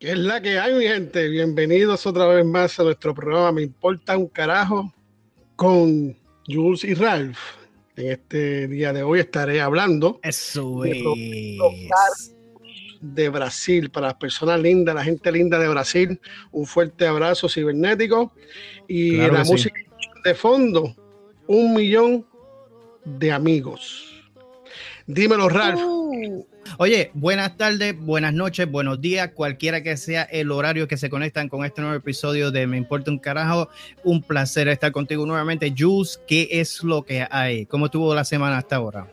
¿Qué es la que hay, mi gente? Bienvenidos otra vez más a nuestro programa Me Importa un Carajo con Jules y Ralph. En este día de hoy estaré hablando Eso es. de Brasil para las personas lindas, la gente linda de Brasil. Un fuerte abrazo cibernético y Claro la sí. música de fondo, un millón de amigos. Dímelo, Ralph. Oye, buenas tardes, buenas noches, buenos días, cualquiera que sea el horario que se conectan con este nuevo episodio de Me Importa un Carajo. Un placer estar contigo nuevamente. Jules, ¿qué es lo que hay? ¿Cómo estuvo la semana hasta ahora?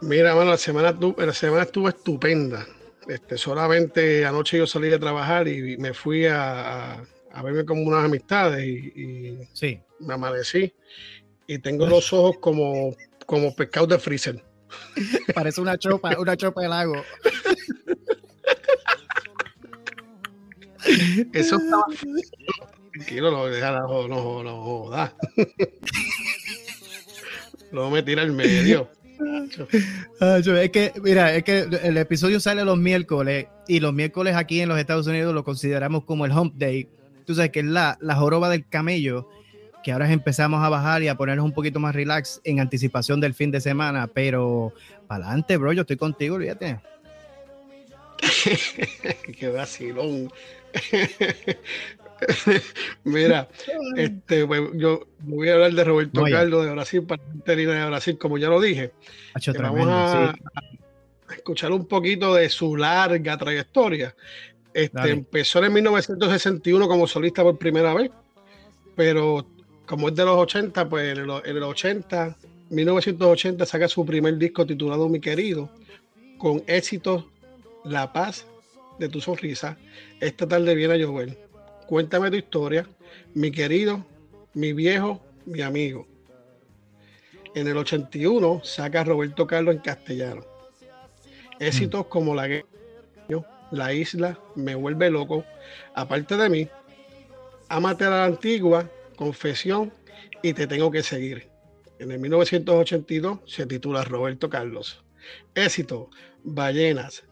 Mira, mano, la semana, la semana estuvo estupenda. Este, solamente anoche yo salí de trabajar y me fui a, a- a verme con unas amistades y, y Sí. me amanecí y tengo los ojos como, como pescado de freezer. Parece una chopa, una chopa de lago. Eso estaba tranquilo, no, no, no, no joda. Luego me tira al medio. Ah, yo- es que, mira, es que el episodio sale los miércoles y los miércoles aquí en los Estados Unidos lo consideramos como el hump day. Tú sabes que es la, la joroba del camello, que ahora empezamos a bajar y a ponernos un poquito más relax en anticipación del fin de semana, pero para adelante, bro, yo estoy contigo, olvídate. Qué vacilón. Mira, este, pues, yo voy a hablar de Roberto Oye. Carlos de Brasil para linda de Brasil, como ya lo dije. Hacho, que vamos tremendo, a, sí. a escuchar un poquito de su larga trayectoria. Este, Dale. empezó en 1961 como solista por primera vez, pero como es de los 80, pues en el, en el 80, 1980 saca su primer disco titulado Mi Querido, con éxito La Paz de tu sonrisa. Esta tarde viene a llover. Cuéntame tu historia, mi querido, mi viejo, mi amigo. En el 81 saca Roberto Carlos en castellano. Éxitos como La Guerra, La Isla, Me Vuelve Loco, Aparte de mí, Amate a la Antigua, Confesión y Te Tengo que Seguir. En el 1982 se titula Roberto Carlos. Éxito, Ballenas,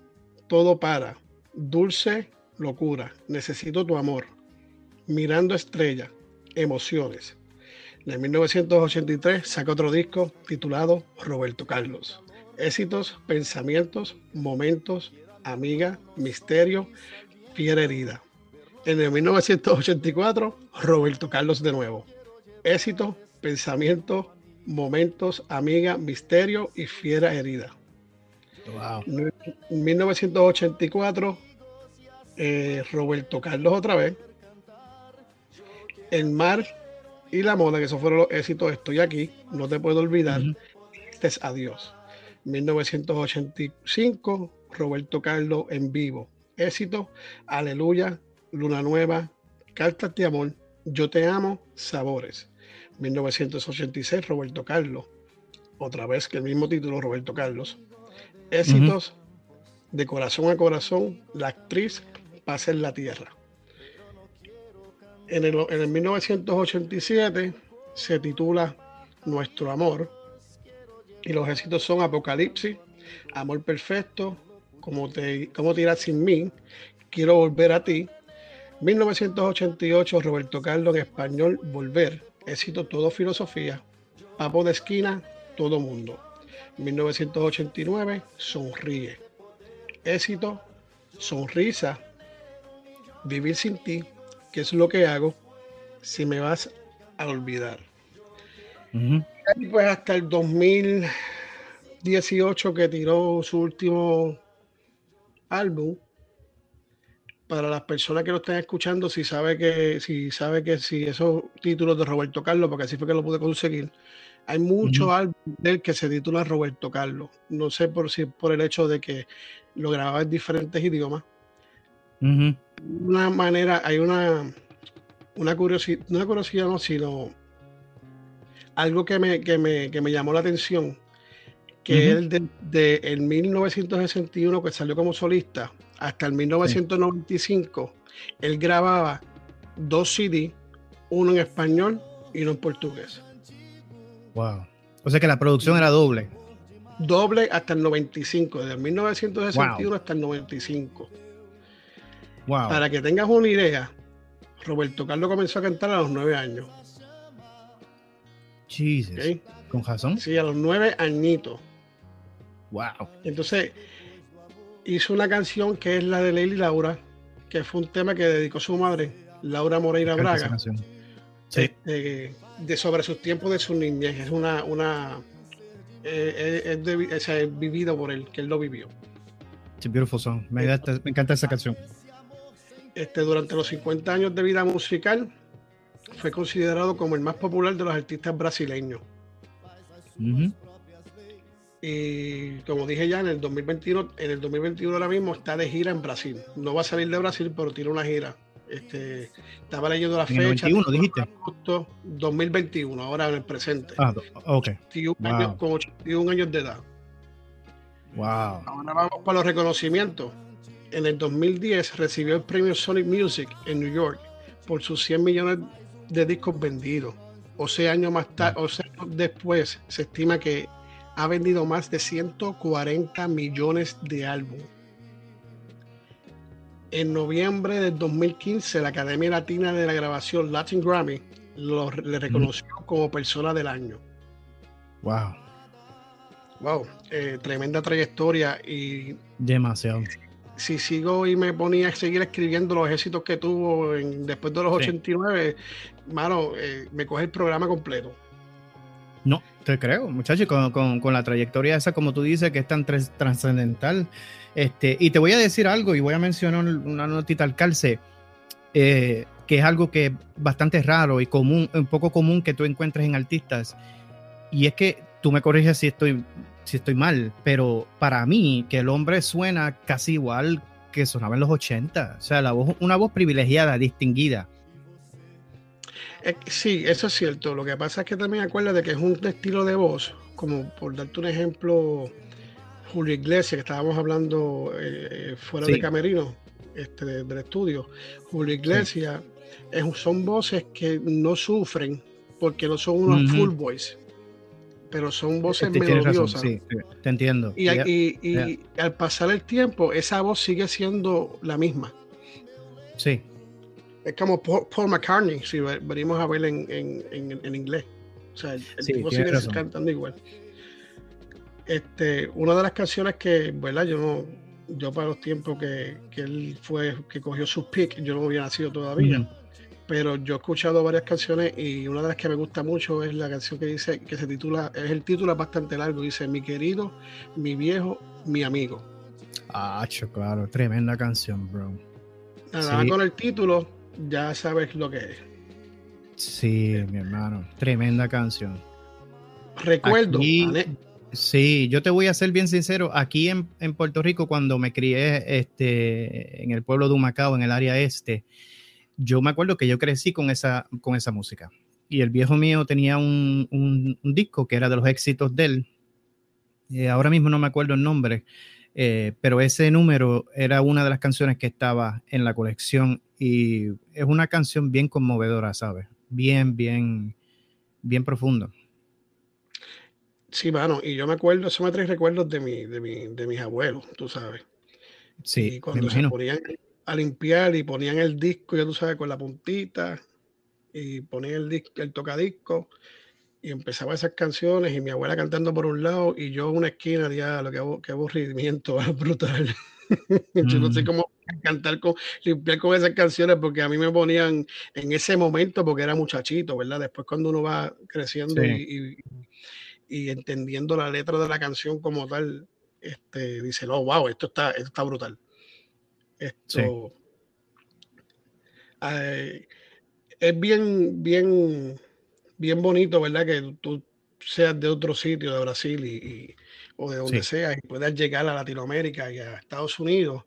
Todo para, Dulce Locura, Necesito tu amor, Mirando Estrella, Emociones. En 1983 saca otro disco titulado Roberto Carlos. Éxitos, pensamientos, momentos, amiga, misterio, fiera herida. En el 1984, Roberto Carlos de nuevo. Éxito, pensamientos, momentos, amiga, misterio y fiera herida. Wow. En 1984, eh, Roberto Carlos otra vez. El mar y la moda, que esos fueron los éxitos. Estoy aquí, no te puedo olvidar. Ujú. Este es Adiós. 1985, Roberto Carlos en vivo. Éxito, Aleluya, Luna Nueva, Cartas de Amor, Yo Te Amo, Sabores. 1986, Roberto Carlos. Otra vez que el mismo título, Roberto Carlos. Éxitos de corazón a corazón, la actriz pasa en la tierra. En el, en el 1987 se titula Nuestro Amor y los éxitos son Apocalipsis, Amor Perfecto, Como te, cómo tirar sin mí, Quiero volver a ti. 1988 Roberto Carlos en español Volver, éxito Todo Filosofía, Papo de Esquina, Todo Mundo. 1989 Sonríe, éxito Sonrisa, Vivir sin ti, que es lo que hago si me vas a olvidar. Y pues hasta el 2018 que tiró su último álbum. Para las personas que lo están escuchando, si sabe que, si sabe que si esos títulos de Roberto Carlos, porque así fue que lo pude conseguir, hay muchos álbumes de él que se titula Roberto Carlos. No sé por si por el hecho de que lo grababa en diferentes idiomas. Una manera, hay una, una curiosidad, una curiosidad no, sino algo que me, que me, que me llamó la atención, que Ujú. él de, de el 1961 que salió como solista hasta el 1995, él grababa dos CD, uno en español y uno en portugués. Wow. O sea que la producción era doble. Doble hasta el 95, desde el 1961 hasta el 95. Wow. Para que tengas una idea, Roberto Carlos comenzó a cantar a los nueve años. Jesus. Con razón. Sí, a los nueve añitos. Wow. Entonces, hizo una canción que es la de Lady Laura, que fue un tema que dedicó su madre, Laura Moreira Braga, canción. Sí. este, de sobre sus tiempos de su niñez. Es una, una eh, es, de- es vivido por él, que él lo vivió. It's a beautiful song. Me, encanta- me encanta esa canción. Este, durante los 50 años de vida musical, fue considerado como el más popular de los artistas brasileños. Ujú. Y como dije ya, en el 2021, en el 2021 ahora mismo está de gira en Brasil. No va a salir de Brasil, pero tiene una gira. Este, estaba leyendo la En fecha. 21, dijiste. Justo 2021, ahora en el presente. Ah, ok. 81 wow. años, con 81 años de edad. Wow. Ahora vamos para los reconocimientos. En el 2010 recibió el premio Sonic Music en New York por sus 100 millones de discos vendidos. 11 años más tarde, 11 años después, se estima que ha vendido más de 140 millones de álbumes. En noviembre del 2015, la Academia Latina de la Grabación Latin Grammy lo- le reconoció como persona del año. Wow. Wow, eh, tremenda trayectoria y Demasiado. si sigo y me ponía a seguir escribiendo los éxitos que tuvo en- después de los Sí. 89, mano, eh, me coge el programa completo. No, te creo, muchachos, con, con- con la trayectoria esa, como tú dices, que es tan tras- trascendental. Este, y te voy a decir algo, y voy a mencionar una notita al calce, eh, que es algo que es bastante raro y común, un poco común que tú encuentres en artistas. Y es que tú me corriges si estoy, si estoy mal, pero para mí, que el hombre suena casi igual que sonaba en los 80. O sea, la voz, una voz privilegiada, distinguida. Eh, sí, eso es cierto. Lo que pasa es que también acuérdate que es un estilo de voz, como por darte un ejemplo, Julio Iglesias, que estábamos hablando eh, fuera Sí. de Camerino, este, de- del estudio. Julio Iglesias es son voces que no sufren porque no son unos full voice, pero son voces razón, melodiosas. sí, sí, te entiendo. Y, Ya. y- y al pasar el tiempo, esa voz sigue siendo la misma. Sí, Es como Paul, Paul McCartney, si ve- venimos a ver en, en- en- en inglés. O sea, el, el Sí, tipo sigue razón. cantando igual. Este, una de las canciones que, ¿verdad? Yo no, yo para los tiempos que, que él fue, que cogió sus picks, yo no había nacido todavía. Pero yo he escuchado varias canciones y una de las que me gusta mucho es la canción que dice, que se titula, es el título bastante largo, dice Mi querido, mi viejo, mi amigo. Ah, claro, tremenda canción, bro. Nada Sí. con el título, ya sabes lo que es. Sí, mi hermano, tremenda canción. Recuerdo, Aquí- Sí, yo te voy a ser bien sincero, aquí en, en Puerto Rico, cuando me crié este, en el pueblo de Humacao, en el área este, yo me acuerdo que yo crecí con esa, con esa música. Y el viejo mío tenía un, un- un disco que era de los éxitos de él. Eh, ahora mismo no me acuerdo el nombre, eh, pero ese número era una de las canciones que estaba en la colección y es una canción bien conmovedora, ¿sabes? Bien, bien, bien profundo. Sí, mano, y yo me acuerdo, eso me trae recuerdos de, mi, de, mi, de mis abuelos, tú sabes. Sí, y cuando se ponían a limpiar y ponían el disco, ya tú sabes, con la puntita, y ponían el, disco, el tocadisco, y empezaba esas canciones, y mi abuela cantando por un lado, y yo en una esquina, qué, abu- qué aburrimiento, brutal. yo no sé Mm. cómo cantar con, limpiar con esas canciones, porque a mí me ponían en ese momento, porque era muchachito, ¿verdad? Después cuando uno va creciendo Sí. y, y- y entendiendo la letra de la canción como tal, este, dice, no, wow, esto está, esto está brutal. Esto eh, es bien, bien, bien bonito, ¿verdad? Que tú seas de otro sitio, de Brasil y, y- o de donde Sí. seas, y puedas llegar a Latinoamérica y a Estados Unidos,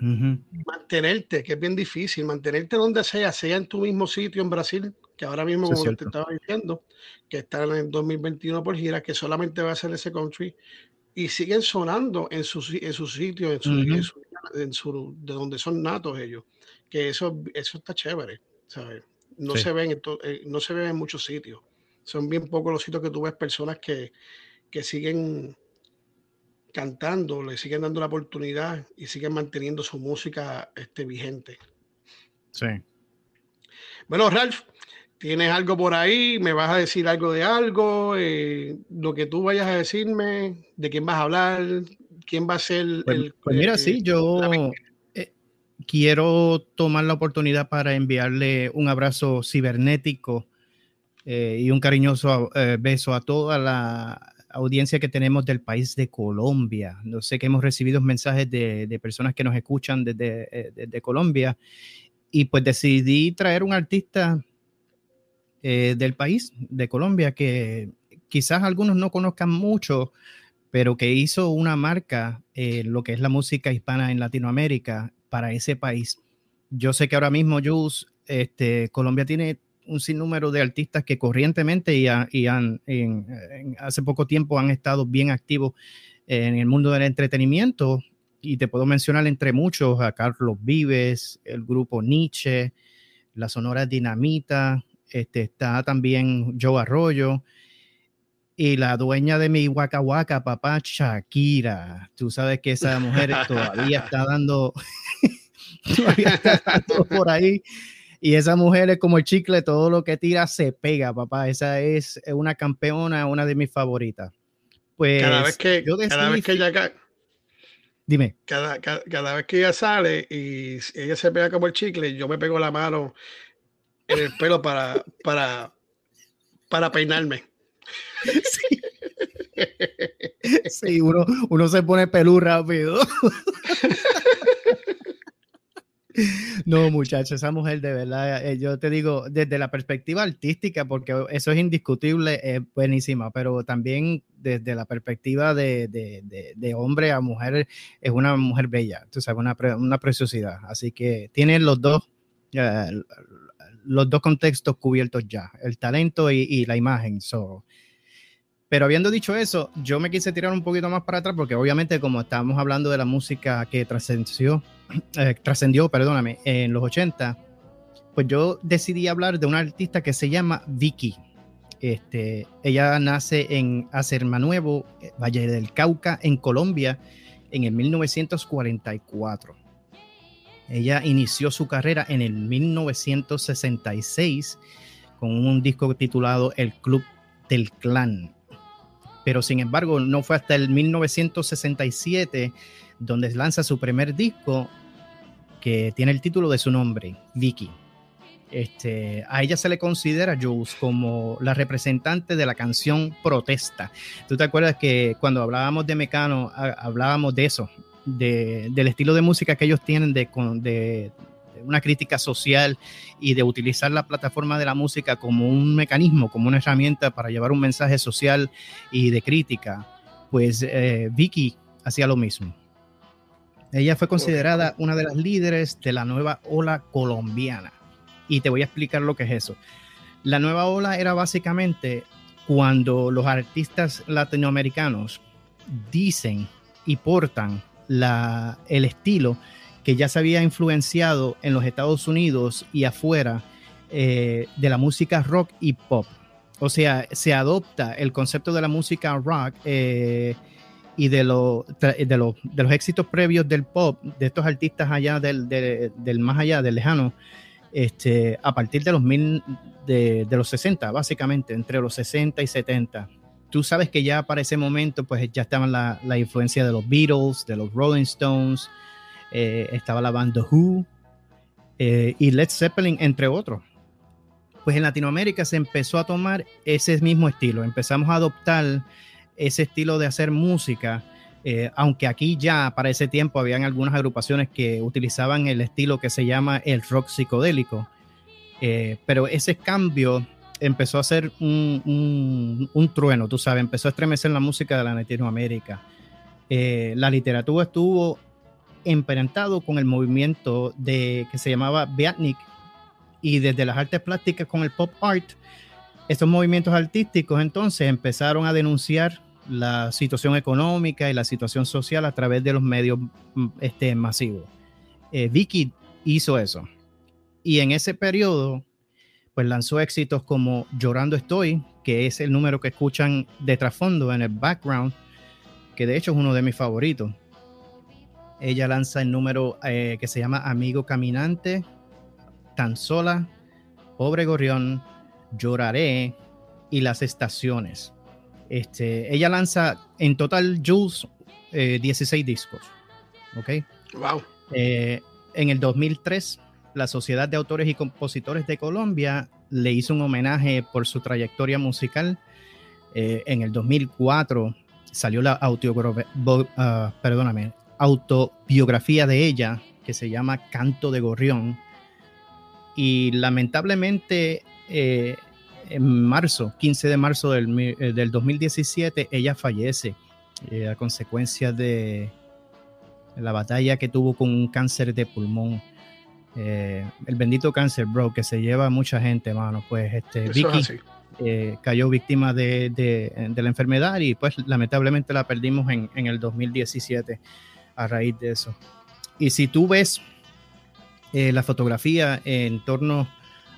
Ujú. mantenerte, que es bien difícil, mantenerte donde sea, sea en tu mismo sitio en Brasil, que ahora mismo, es como te estaba diciendo, que está en el 2021 por gira, que solamente va a ser ese country, y siguen sonando en su, en su sitio, en su, Ujú. en su- en su- de donde son natos ellos, que eso, eso está chévere, ¿sabes? No, Sí. se ven eh, no se ven en muchos sitios. Son bien pocos los sitios que tú ves personas que, que siguen cantando, le siguen dando la oportunidad y siguen manteniendo su música este, vigente. Sí. Bueno, Ralph, ¿tienes algo por ahí? ¿Me vas a decir algo de algo? Eh, lo que tú vayas a decirme, ¿de quién vas a hablar? ¿Quién va a ser pues, el... Pues mira, sí, yo eh, quiero tomar la oportunidad para enviarle un abrazo cibernético eh, y un cariñoso beso a toda la audiencia que tenemos del país de Colombia. No sé que hemos recibido mensajes de, personas que nos escuchan desde, desde Colombia y pues decidí traer un artista eh, del país, de Colombia, que quizás algunos no conozcan mucho, pero que hizo una marca, eh, lo que es la música hispana en Latinoamérica, para ese país. Yo sé que ahora mismo, Jus, este, Colombia tiene un sinnúmero de artistas que corrientemente y, han, hace poco tiempo han estado bien activos en el mundo del entretenimiento y te puedo mencionar entre muchos a Carlos Vives, el grupo Nietzsche, la Sonora Dinamita, este, está también Joe Arroyo y la dueña de mi Waka Waka, papá Shakira. Tú sabes que esa mujer todavía está dando, todavía está dando por ahí. Y esa mujer es como el chicle, todo lo que tira se pega, papá. Esa es una campeona, una de mis favoritas. Pues cada vez que, yo cada vez que ella Dime. Cada, cada, vez que ella sale y ella se pega como el chicle, yo me pego la mano en el pelo para, para, para peinarme. Sí. uno, uno se pone pelú rápido. No, muchachos, esa mujer de verdad, eh, yo te digo, desde la perspectiva artística, porque eso es indiscutible, es buenísima, pero también desde la perspectiva de, de, hombre a mujer, es una mujer bella, tú sabes, una, una preciosidad. Así que tiene los dos, eh, los dos contextos cubiertos ya, el talento y, y la imagen. So, pero habiendo dicho eso, yo me quise tirar un poquito más para atrás porque obviamente como estábamos hablando de la música que trascendió, eh, trascendió, perdóname, en los 80, pues yo decidí hablar de una artista que se llama Vicky. Este, ella nace en Acermanuevo, Valle del Cauca, en Colombia, en el 1944. Ella inició su carrera en el 1966 con un disco titulado El Club del Clan pero sin embargo no fue hasta el 1967 donde lanza su primer disco que tiene el título de su nombre, Vicky. Este, a ella se le considera, Jules, como la representante de la canción protesta. ¿Tú te acuerdas que cuando hablábamos de Mecano, hablábamos de eso, del estilo de música que ellos tienen de, de, una crítica social y de utilizar la plataforma de la música como un mecanismo, como una herramienta para llevar un mensaje social y de crítica, pues eh, Vicky hacía lo mismo. Ella fue considerada una de las líderes de la nueva ola colombiana. Y te voy a explicar lo que es eso. La nueva ola era básicamente cuando los artistas latinoamericanos dicen y portan la, el estilo que ya se había influenciado en los Estados Unidos y afuera eh, de la música rock y pop. O sea, se adopta el concepto de la música rock eh, y de, lo, de, de, los éxitos previos del pop, de estos artistas allá del, del más allá, del lejano, este, a partir de los, mil, de, los 60, básicamente, entre los 60 y 70. Tú sabes que ya para ese momento, pues ya estaban la, la influencia de los Beatles, de los Rolling Stones, eh, estaba la banda Who eh, y Led Zeppelin, entre otros. Pues en Latinoamérica se empezó a tomar ese mismo estilo, empezamos a adoptar ese estilo de hacer música, eh, aunque aquí ya para ese tiempo habían algunas agrupaciones que utilizaban el estilo que se llama el rock psicodélico, pero ese cambio empezó a ser un, un, trueno, tú sabes, empezó a estremecer la música de la Latinoamérica. la literatura estuvo emparentado con el movimiento de, que se llamaba Beatnik y desde las artes plásticas con el pop art, estos movimientos artísticos entonces empezaron a denunciar la situación económica y la situación social a través de los medios mm, este, masivos. Eh, Vicky hizo eso. Y en ese periodo, pues lanzó éxitos como Llorando Estoy, que es el número que escuchan de trasfondo en el background, que de hecho es uno de mis favoritos. Ella lanza el número eh, que se llama Amigo Caminante, Tan Sola, Pobre Gorrión, Lloraré y Las Estaciones. Este, ella lanza en total, Jules, 16 eh, discos. ¿Ok? Wow. Eh, en el 2003, la Sociedad de Autores y Compositores de Colombia le hizo un homenaje por su trayectoria musical. en el 2004 salió la uh, perdóname, autobiografía de ella que se llama Canto de Gorrión. Y lamentablemente eh, en marzo, 15 de marzo del, 2017, eh, ella fallece eh, a consecuencia de la batalla que tuvo con un cáncer de pulmón. el bendito cáncer, bro, que se lleva a mucha gente, mano. Pues este, Vicky, eh, cayó víctima de, la enfermedad y pues lamentablemente la perdimos en, el 2017 a raíz de eso. Y si tú ves eh, la fotografía en torno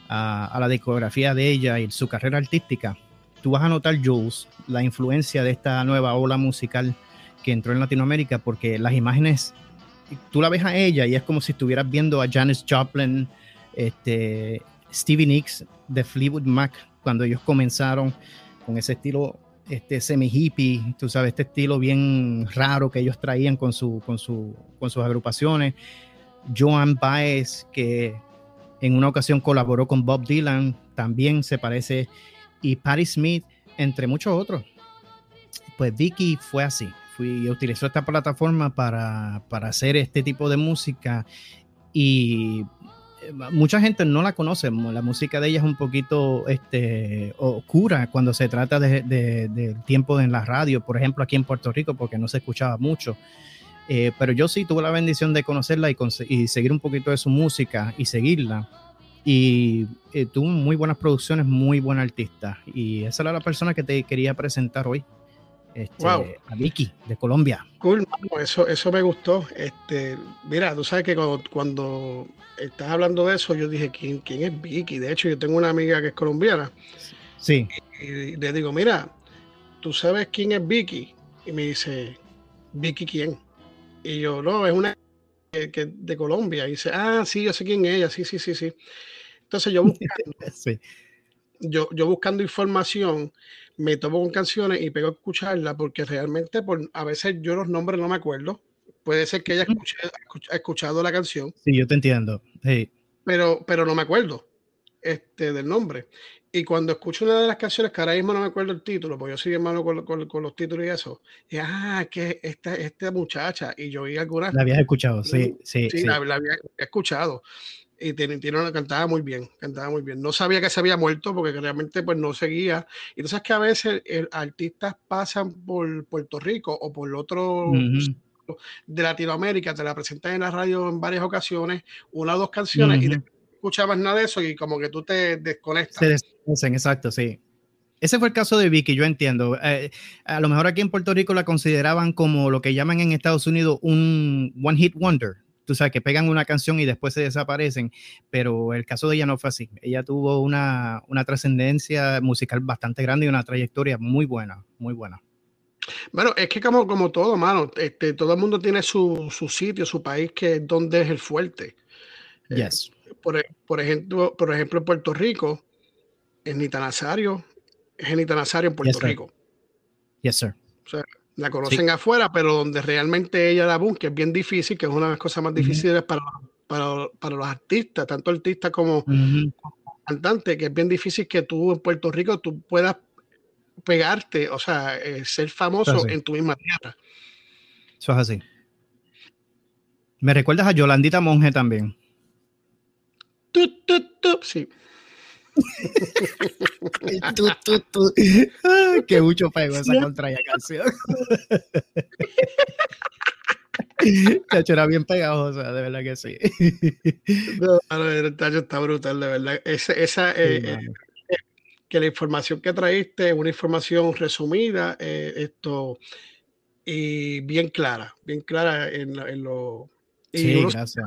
a, la discografía de ella y su carrera artística, tú vas a notar, Jules, la influencia de esta nueva ola musical que entró en Latinoamérica, porque las imágenes, tú la ves a ella y es como si estuvieras viendo a Janis Joplin, este, Stevie Nicks de Fleetwood Mac, cuando ellos comenzaron con ese estilo este semi hippie, tú sabes, este estilo bien raro que ellos traían con, su, con, su, con sus agrupaciones. Joan Baez, que en una ocasión colaboró con Bob Dylan, también se parece, y Patti Smith, entre muchos otros. Pues Vicky fue así, fui, utilizó esta plataforma para, para hacer este tipo de música y mucha gente no la conoce, la música de ella es un poquito este, oscura cuando se trata del de, tiempo en la radio, por ejemplo aquí en Puerto Rico, porque no se escuchaba mucho. Eh, pero yo sí tuve la bendición de conocerla y, seguir un poquito de su música y seguirla. Y eh, tuvo muy buenas producciones, muy buena artista. Y esa era la persona que te quería presentar hoy. Este, a Vicky de Colombia. Cool, eso, eso me gustó. Este, mira, tú sabes que cuando, estás hablando de eso, yo dije, ¿quién, ¿quién es Vicky? De hecho, yo tengo una amiga que es colombiana. Sí. Y, le digo, mira, ¿tú sabes quién es Vicky? Y me dice, ¿Vicky quién? Y yo, no, es una que, de Colombia. Y dice, ah, sí, yo sé quién es ella, sí, sí, sí, sí. Entonces yo buscando, yo, yo buscando información, me tomo con canciones y pego a escucharla porque realmente por, a veces yo los nombres no me acuerdo. Puede ser que ella escuche, ha escuchado la canción. Sí, yo te entiendo. Sí. Pero, pero no me acuerdo este, del nombre. Y cuando escucho una de las canciones, que ahora mismo no me acuerdo el título, porque yo soy hermano con, con, los títulos y eso, y ah, que esta, esta muchacha, y yo vi algunas. La habías escuchado, sí, sí. Sí, La, la, había escuchado y tiene, tiene una cantaba muy bien, cantaba muy bien. No sabía que se había muerto porque realmente pues no seguía. Y entonces que a veces el, artistas pasan por Puerto Rico o por otro de Latinoamérica, te la presentan en la radio en varias ocasiones, una o dos canciones y te escuchabas nada de eso y como que tú te desconectas. Se desconectan, exacto, sí. Ese fue el caso de Vicky, yo entiendo. Eh, a lo mejor aquí en Puerto Rico la consideraban como lo que llaman en Estados Unidos un one hit wonder tú sabes, que pegan una canción y después se desaparecen, pero el caso de ella no fue así. Ella tuvo una, una trascendencia musical bastante grande y una trayectoria muy buena, muy buena. Bueno, es que como, como todo, mano, este, todo el mundo tiene su, su sitio, su país, que es donde es el fuerte. Eh, yes. por, por, ejemplo, por ejemplo, en Puerto Rico, en Nita Nazario, es en Nita Nazario en Puerto Rico. Yes, sir. O sea, la conocen afuera, pero donde realmente ella da boom, que es bien difícil, que es una de las cosas más difíciles para, para, para, los artistas, tanto artistas como, cantantes, que es bien difícil que tú en Puerto Rico tú puedas pegarte, o sea, eh, ser famoso en tu misma tierra. Eso es así. Me recuerdas a Yolandita Monge también. Sí. que mucho pego esa contraria canción. Tacho era bien pegajosa, de verdad que sí. el tacho está brutal, de verdad. Esa, eh, eh, que la información que traíste es una información resumida, eh, esto, y bien clara, bien clara en, lo. sí, gracias.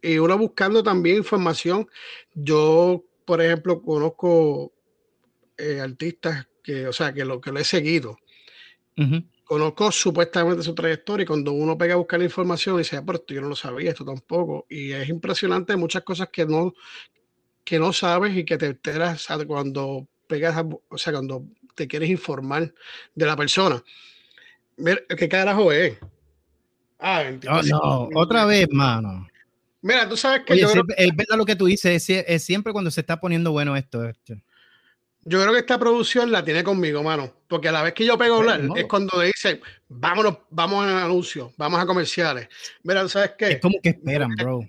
Y uno buscando también información. Yo por ejemplo, conozco eh, artistas que, o sea, que lo que lo he seguido. conozco supuestamente su trayectoria y cuando uno pega a buscar la información dice, ah, pero esto yo no lo sabía, esto tampoco. Y es impresionante muchas cosas que no, que no sabes y que te enteras cuando pegas, o sea, cuando te quieres informar de la persona. ¿Qué carajo es? Ah, oh, no, otra vez, mano. Mira, tú sabes que yo es verdad lo que tú dices, es, siempre cuando se está poniendo bueno esto. esto. Yo creo que esta producción la tiene conmigo, mano. Porque a la vez que yo pego hablar es cuando dice, vámonos, vamos a anuncios, vamos a comerciales. Mira, ¿sabes qué? Es como que esperan, bro.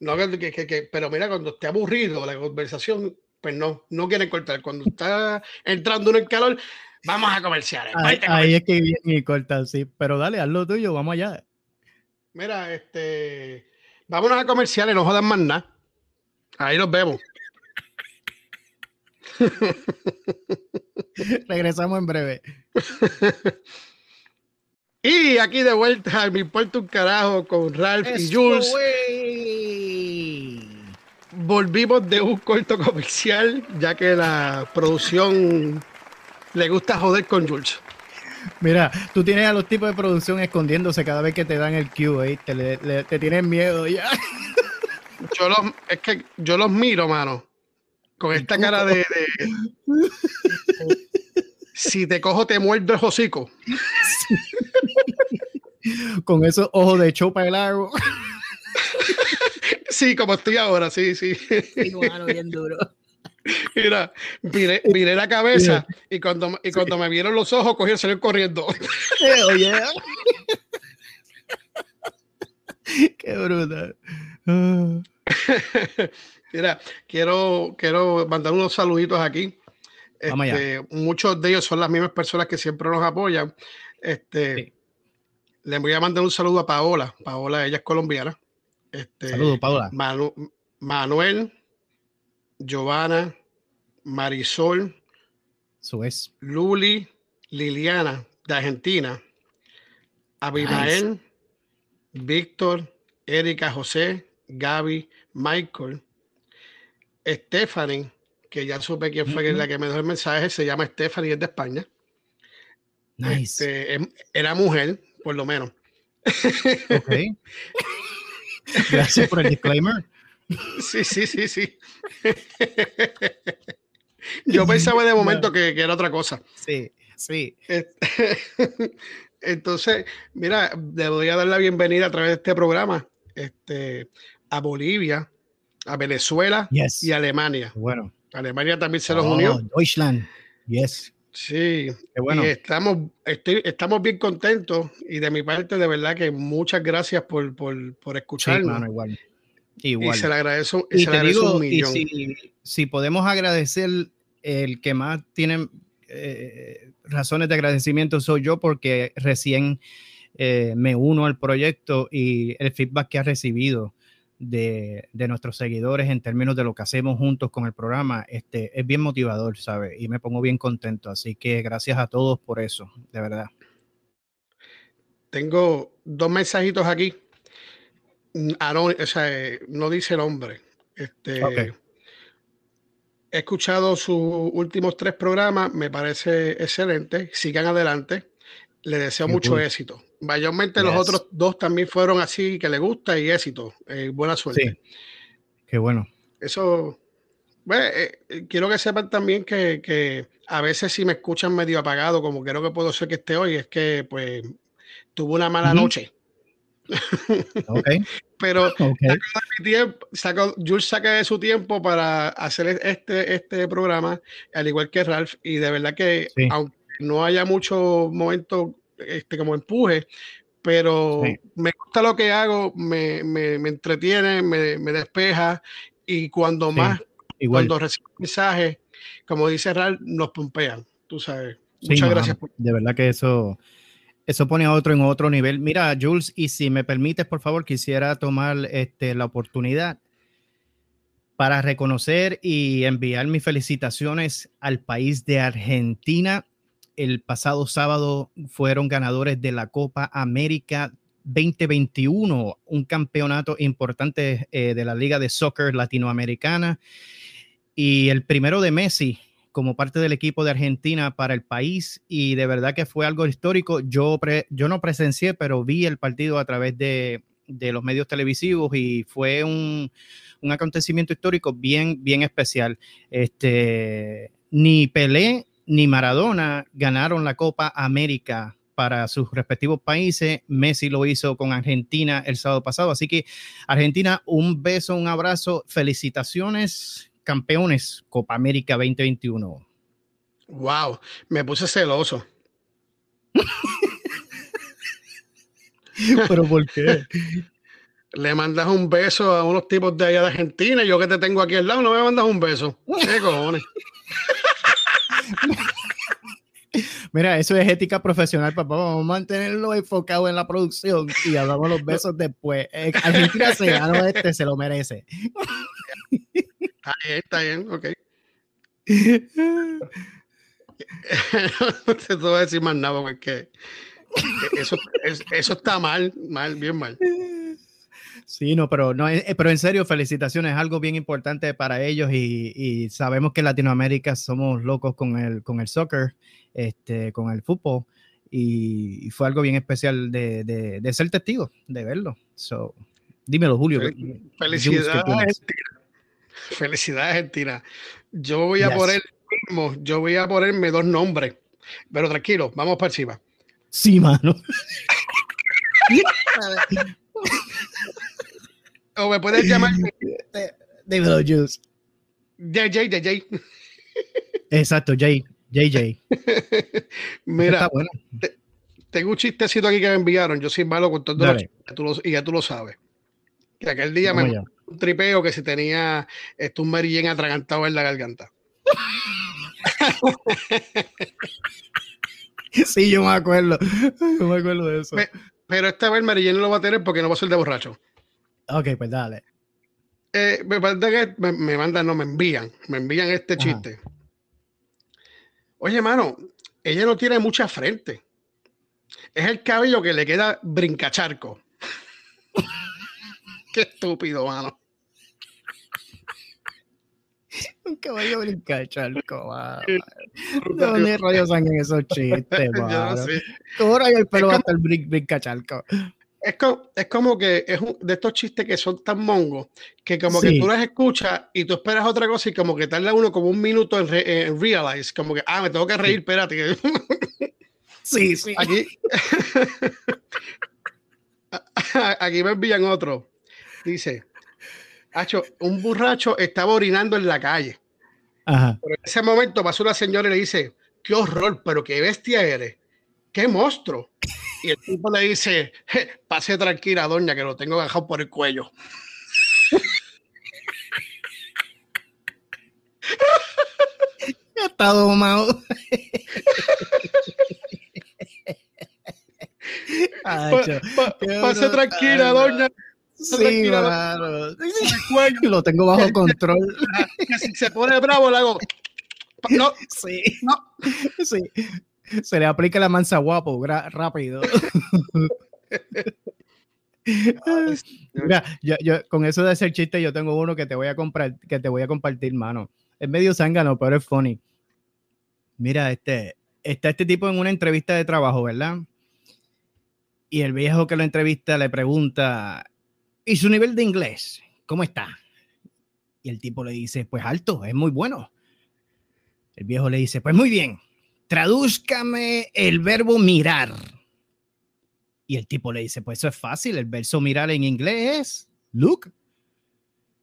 No, que, que, que, pero mira, cuando esté aburrido la conversación, pues no, no quieren cortar. Cuando está entrando en el calor, vamos a comerciales. Ahí, es que viene y corta, sí. Pero dale, haz lo tuyo, vamos allá. Mira, este, vámonos a comerciales, no jodan más nada. Ahí nos vemos. Regresamos en breve. y aquí de vuelta, me importa un carajo con Ralph y Jules. Volvimos de un corto comercial, ya que la producción le gusta joder con Jules. Mira, tú tienes a los tipos de producción escondiéndose cada vez que te dan el cue, te, te tienen miedo ya. Yo los, es que yo los miro, mano con esta cara de, si te cojo te muerdo el hocico. con esos ojos de chopa de lago. sí, como estoy ahora, sí, sí. bien duro. Mira, miré, la cabeza y cuando, y cuando me vieron los ojos, cogí el corriendo. Oye. Qué brutal. Mira, quiero, quiero mandar unos saluditos aquí. Este, muchos de ellos son las mismas personas que siempre nos apoyan. Este, Le voy a mandar un saludo a Paola. Paola, ella es colombiana. Este, Saludos, Paola. Manuel, Giovanna, Marisol, Suez. Luli, Liliana, de Argentina. Abimael, Víctor, Erika José, Gaby, Michael, Stephanie, que ya supe quién fue la que me dio el mensaje, se llama Stephanie, es de España. Nice. Este, era mujer, por lo menos. Ok. Gracias por el disclaimer. Sí, sí, sí, sí. Yo pensaba de momento que, era otra cosa. Sí, sí. Entonces, mira, le voy a dar la bienvenida a través de este programa este, a Bolivia, a Venezuela y Alemania. Bueno. Alemania también se los unió. Oh, Deutschland, yes. Sí, bueno. estamos, estamos bien contentos y de mi parte, de verdad que muchas gracias por, por, por escucharnos. igual. Y se le agradezco, y un millón. si, podemos agradecer, el que más tiene eh, razones de agradecimiento soy yo porque recién eh, me uno al proyecto y el feedback que ha recibido de, nuestros seguidores en términos de lo que hacemos juntos con el programa, este, es bien motivador, ¿sabes? Y me pongo bien contento. Así que gracias a todos por eso, de verdad. Tengo dos mensajitos aquí. Mm, o sea, eh, no dice el hombre. Este, He escuchado sus últimos tres programas, me parece excelente. Sigan adelante. Le deseo mucho éxito. Mayormente los otros dos también fueron así, que le gusta y éxito. Eh, buena suerte. Sí. Qué bueno. Eso, eh, eh, quiero que sepan también que, a veces si me escuchan medio apagado, como creo que puedo ser que esté hoy, es que pues tuve una mala noche. Okay. Pero okay. tiempo, Jules saca de su tiempo para hacer este, este programa, al igual que Ralph, y de verdad que aunque no haya mucho momento este, como empuje, pero me gusta lo que hago, me, me, me entretiene, me, me, despeja y cuando más, cuando recibo mensajes, como dice Ral, nos pompean, tú sabes. Muchas gracias. De verdad que eso, eso pone a otro en otro nivel. Mira, Jules, y si me permites, por favor, quisiera tomar este, la oportunidad para reconocer y enviar mis felicitaciones al país de Argentina el pasado sábado fueron ganadores de la Copa América 2021, un campeonato importante eh, de la Liga de Soccer Latinoamericana. Y el primero de Messi como parte del equipo de Argentina para el país y de verdad que fue algo histórico. Yo, yo no presencié, pero vi el partido a través de, los medios televisivos y fue un, acontecimiento histórico bien, bien especial. Este, ni Pelé ni Maradona ganaron la Copa América para sus respectivos países. Messi lo hizo con Argentina el sábado pasado. Así que Argentina, un beso, un abrazo, felicitaciones, campeones Copa América 2021. Wow, me puse celoso. ¿Pero por qué? Le mandas un beso a unos tipos de allá de Argentina yo que te tengo aquí al lado no me mandas un beso. ¿Qué cojones? Mira, eso es ética profesional, papá. Vamos a mantenerlo enfocado en la producción y hablamos los besos después. Eh, Argentina se ganó este, se lo merece. Está bien, está bien, ok. no te voy a decir más nada porque eso, eso está mal, mal, bien mal. Sí, no, pero no, eh, pero en serio, felicitaciones, es algo bien importante para ellos y, sabemos que en Latinoamérica somos locos con el, con el soccer, este, con el fútbol y, fue algo bien especial de, de, ser testigo, de verlo. So, dímelo, Julio. Felicidades. Felicidades, Argentina. Yo voy a poner mismo, yo voy a ponerme dos nombres, pero tranquilo, vamos para encima. Sí, mano. o me puedes llamar David Juice. JJ, JJ. Exacto, J, JJ. Mira, bueno. tengo un chistecito aquí que me enviaron. Yo soy malo con todo y ya tú lo sabes. Que aquel día me un tripeo que si tenía esto un marillén atragantado en la garganta. sí, yo me acuerdo. Yo me acuerdo de eso. pero esta vez el marillén no lo va a tener porque no va a ser de borracho. Ok, pues dale. Eh, me, que me, mandan, no, me envían, me envían este chiste. Oye, mano, ella no tiene mucha frente. Es el cabello que le queda brincacharco. Qué estúpido, mano. Un caballo brincacharco, mano. ¿De dónde rayos salen esos chistes, mano? ¿Cómo rayos el pelo hasta el brincacharco? es, es como que es de estos chistes que son tan mongos que como que tú los escuchas y tú esperas otra cosa y como que tarda uno como un minuto en, realize, como que, ah, me tengo que reír, espérate. Sí, sí. Aquí, aquí me envían otro. Dice, Hacho, un borracho estaba orinando en la calle. Ajá. Pero en ese momento pasó una señora y le dice, qué horror, pero qué bestia eres, qué monstruo. Y el tipo le dice, pase tranquila, doña, que lo tengo agajado por el cuello. Está domado. pase tranquila, doña. Sí, claro. Lo tengo bajo control. Que si se pone bravo, le hago. No. Sí. No. Sí. Se le aplica la mansa guapo, rápido. Mira, yo, con eso de hacer chiste, yo tengo uno que te voy a comprar, que te voy a compartir, mano. Es medio zángano, pero es funny. Mira, este, está este tipo en una entrevista de trabajo, ¿verdad? Y el viejo que lo entrevista le pregunta, ¿y su nivel de inglés? ¿Cómo está? Y el tipo le dice, pues alto, es muy bueno. El viejo le dice, pues muy bien, tradúzcame el verbo mirar. Y el tipo le dice, pues eso es fácil, el verso mirar en inglés es look.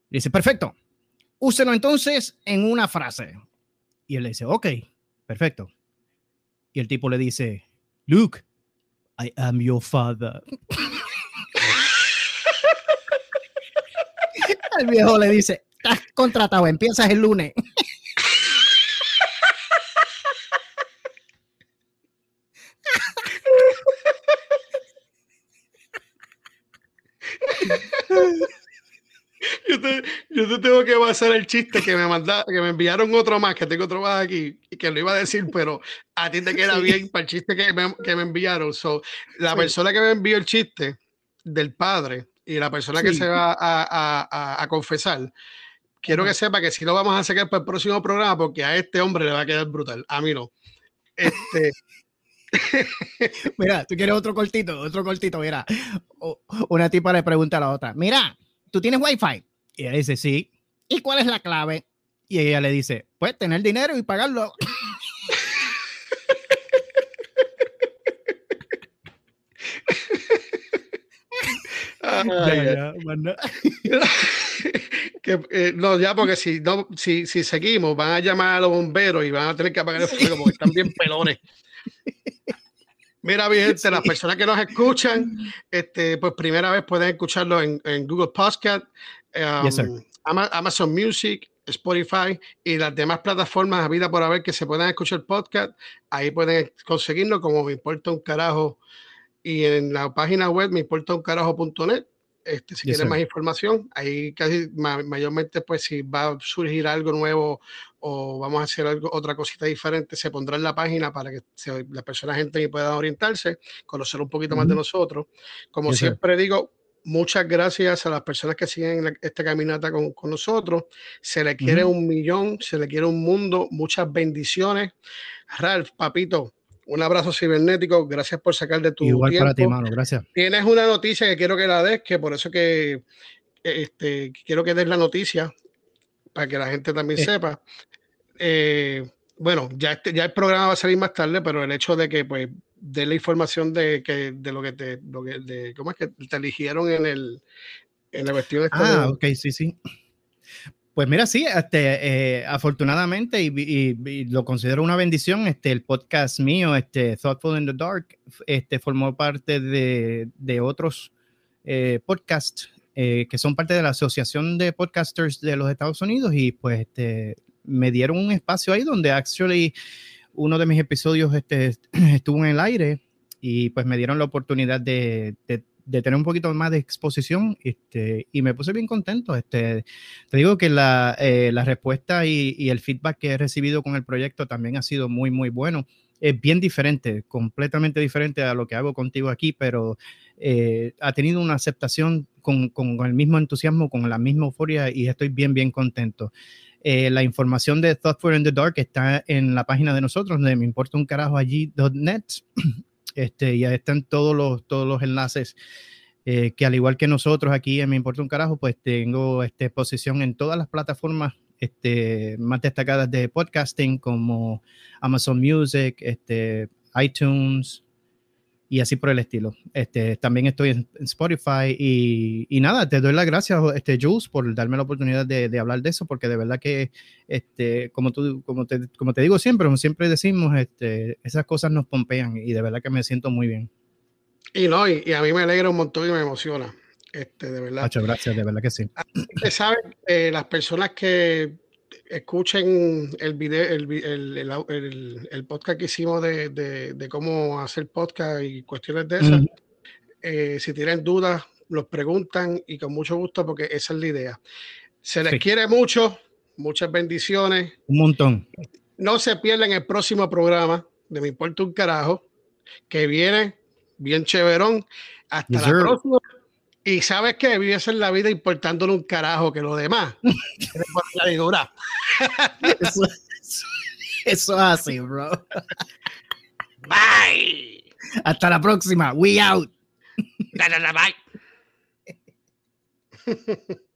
dice, perfecto, úselo entonces en una frase. Y él le dice, ok, perfecto. Y el tipo le dice, Luke, I am your father. El viejo le dice, estás contratado, empiezas el lunes. yo, te, tengo que pasar el chiste que me manda, que me enviaron otro más, que tengo otro más aquí, y que lo iba a decir, pero a ti te queda bien para el chiste que me, que me enviaron. So, la persona que me envió el chiste del padre y la persona que se va a, a, a, confesar, quiero que sepa que si lo vamos a sacar para el próximo programa, porque a este hombre le va a quedar brutal. A mí no. Este. mira, tú quieres otro cortito, otro cortito, mira. Una tipa le pregunta a la otra, mira, ¿tú tienes wifi? Y ella dice, sí. ¿Y cuál es la clave? Y ella le dice, pues tener dinero y pagarlo. Eh, no, ya porque si, no, si, si seguimos van a llamar a los bomberos y van a tener que apagar el fuego porque están bien pelones. Mira, mi gente, las personas que nos escuchan, este, pues primera vez pueden escucharlo en, en Google Podcast, um, Amazon Music, Spotify y las demás plataformas a vida por haber que se puedan escuchar podcast. Ahí pueden conseguirlo como me importa un carajo. Y en la página web me importa un carajo.net este, si quieren más información, ahí casi mayormente, pues si va a surgir algo nuevo o vamos a hacer algo, otra cosita diferente, se pondrá en la página para que las personas gente puedan orientarse, conocer un poquito más de nosotros. Como siempre digo, muchas gracias a las personas que siguen esta caminata con, con nosotros. Se le quiere un millón, se le quiere un mundo, muchas bendiciones. Ralph, papito, un abrazo cibernético, gracias por sacar de tu Igual para ti, mano, gracias. Tienes una noticia que quiero que la des, que por eso que este, quiero que des la noticia para que la gente también eh. sepa. Eh, bueno, ya, este, ya el programa va a salir más tarde, pero el hecho de que pues dé la información de que de lo que te lo que, de, cómo es que te eligieron en el en la cuestión esta ah, ok, sí, sí. Pues mira, sí, este, eh, afortunadamente, y, lo considero una bendición, este, el podcast mío, este, Thoughtful in the Dark, este, formó parte de, de otros eh, podcasts eh, que son parte de la Asociación de Podcasters de los Estados Unidos y pues este, me dieron un espacio ahí donde actually uno de mis episodios este, estuvo en el aire y pues me dieron la oportunidad de, de de tener un poquito más de exposición este, y me puse bien contento. Este, te digo que la, eh, la respuesta y, y, el feedback que he recibido con el proyecto también ha sido muy, muy bueno. Es bien diferente, completamente diferente a lo que hago contigo aquí, pero eh, ha tenido una aceptación con, con, el mismo entusiasmo, con la misma euforia y estoy bien, bien contento. Eh, la información de Thoughtful in the Dark está en la página de nosotros, donde me importa un carajo allí.net. Este, ya están todos los, todos los enlaces eh, que al igual que nosotros aquí en Me Importa un Carajo, pues tengo este, exposición en todas las plataformas este, más destacadas de podcasting como Amazon Music, este, iTunes y así por el estilo. Este, también estoy en, Spotify y, y, nada, te doy las gracias, este, Jules, por darme la oportunidad de, de, hablar de eso, porque de verdad que, este, como, tú, como, te, como te digo siempre, como siempre decimos, este, esas cosas nos pompean y de verdad que me siento muy bien. Y no, y, a mí me alegra un montón y me emociona. Este, de verdad. Muchas gracias, de verdad que sí. Ustedes saben, eh, las personas que escuchen el video, el, el, el, podcast que hicimos de, de, de, cómo hacer podcast y cuestiones de esas. Eh, si tienen dudas, los preguntan y con mucho gusto, porque esa es la idea. Se les quiere mucho, muchas bendiciones. Un montón. No se pierdan el próximo programa de Me Importa un Carajo, que viene bien chéverón. Hasta la próxima. Y sabes que vives en la vida importándole un carajo que lo demás. eso, eso, es así, bro. Bye. Hasta la próxima. We out. Bye.